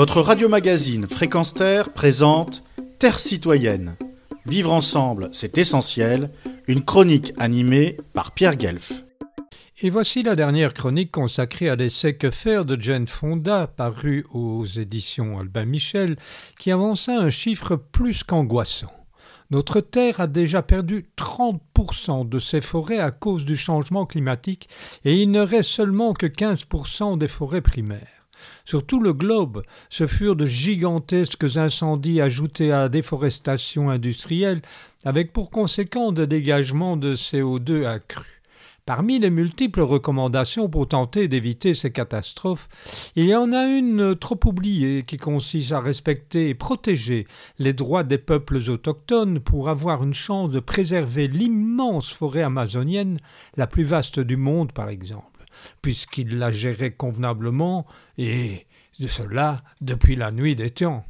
Votre radio-magazine Fréquence Terre présente Terre citoyenne. Vivre ensemble, c'est essentiel. Une chronique animée par Pierre Guelf. Et voici la dernière chronique consacrée à l'essai Que faire de Jane Fonda, paru aux éditions Albin Michel, qui avança un chiffre plus qu'angoissant. Notre Terre a déjà perdu 30% de ses forêts à cause du changement climatique et il ne reste seulement que 15% des forêts primaires. Sur tout le globe, ce furent de gigantesques incendies ajoutés à la déforestation industrielle, avec pour conséquent des dégagements de CO2 accrus. Parmi les multiples recommandations pour tenter d'éviter ces catastrophes, il y en a une trop oubliée qui consiste à respecter et protéger les droits des peuples autochtones pour avoir une chance de préserver l'immense forêt amazonienne, la plus vaste du monde par exemple, puisqu'ils la géraient convenablement et de cela depuis la nuit des temps.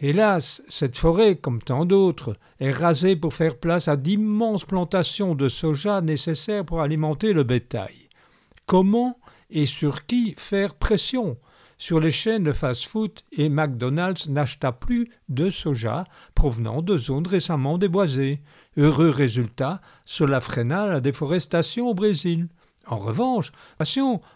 Hélas, cette forêt, comme tant d'autres, est rasée pour faire place à d'immenses plantations de soja nécessaires pour alimenter le bétail. Comment et sur qui faire pression? Sur les chaînes de fast-food et McDonald's n'acheta plus de soja provenant de zones récemment déboisées. Heureux résultat, cela freina la déforestation au Brésil. En revanche,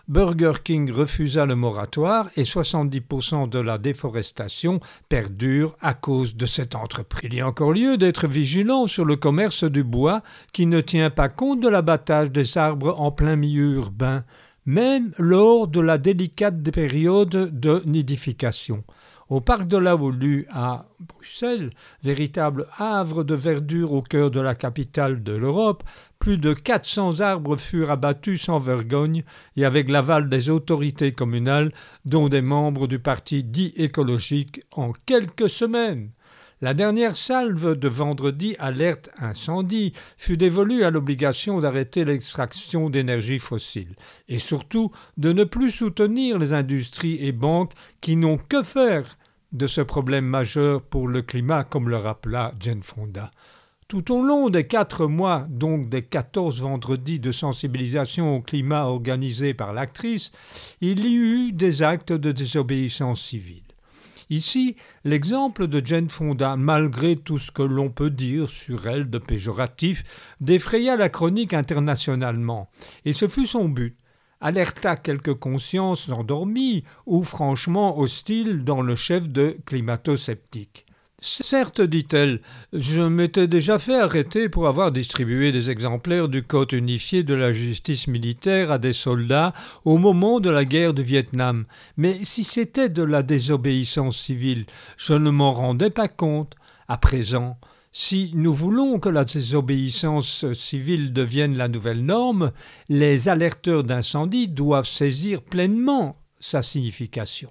Burger King refusa le moratoire et 70% de la déforestation perdure à cause de cette entreprise. Il y a encore lieu d'être vigilant sur le commerce du bois qui ne tient pas compte de l'abattage des arbres en plein milieu urbain, même lors de la délicate période de nidification. Au parc de la Houlue à Bruxelles, véritable havre de verdure au cœur de la capitale de l'Europe, plus de 400 arbres furent abattus sans vergogne et avec l'aval des autorités communales, dont des membres du parti dit écologique, en quelques semaines. La dernière salve de vendredi alerte incendie fut dévolue à l'obligation d'arrêter l'extraction d'énergie fossile et surtout de ne plus soutenir les industries et banques qui n'ont que faire de ce problème majeur pour le climat, comme le rappela Jane Fonda. Tout au long des quatre mois, donc des quatorze vendredis de sensibilisation au climat organisés par l'actrice, il y eut des actes de désobéissance civile. Ici, l'exemple de Jane Fonda, malgré tout ce que l'on peut dire sur elle de péjoratif, défraya la chronique internationalement, et ce fut son but alerta quelques consciences endormies ou franchement hostiles dans le chef de climato-sceptiques. Certes, dit-elle, je m'étais déjà fait arrêter pour avoir distribué des exemplaires du Code unifié de la justice militaire à des soldats au moment de la guerre du Vietnam, mais si c'était de la désobéissance civile, je ne m'en rendais pas compte. À présent, si nous voulons que la désobéissance civile devienne la nouvelle norme, les alerteurs d'incendie doivent saisir pleinement sa signification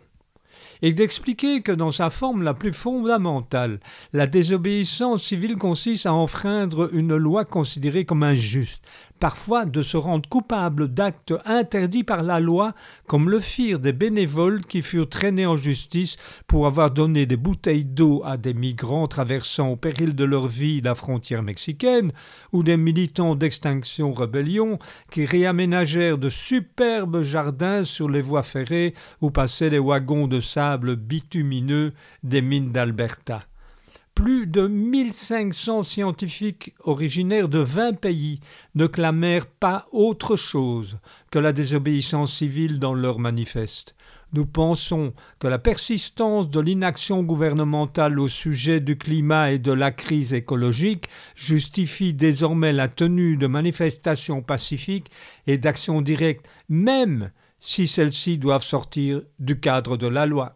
et d'expliquer que dans sa forme la plus fondamentale, la désobéissance civile consiste à enfreindre une loi considérée comme injuste, parfois de se rendre coupable d'actes interdits par la loi, comme le firent des bénévoles qui furent traînés en justice pour avoir donné des bouteilles d'eau à des migrants traversant au péril de leur vie la frontière mexicaine, ou des militants d'Extinction Rebellion qui réaménagèrent de superbes jardins sur les voies ferrées où passaient les wagons de sable bitumineux des mines d'Alberta plus de 1500 scientifiques originaires de 20 pays ne clamèrent pas autre chose que la désobéissance civile dans leur manifeste. Nous pensons que la persistance de l'inaction gouvernementale au sujet du climat et de la crise écologique justifie désormais la tenue de manifestations pacifiques et d'actions directes, même si celles-ci doivent sortir du cadre de la loi.